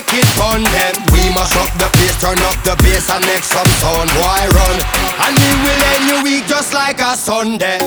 make it fun then We must rock the pace, turn up the bass and make some sound. Why run? And we will end your week just like a Sunday.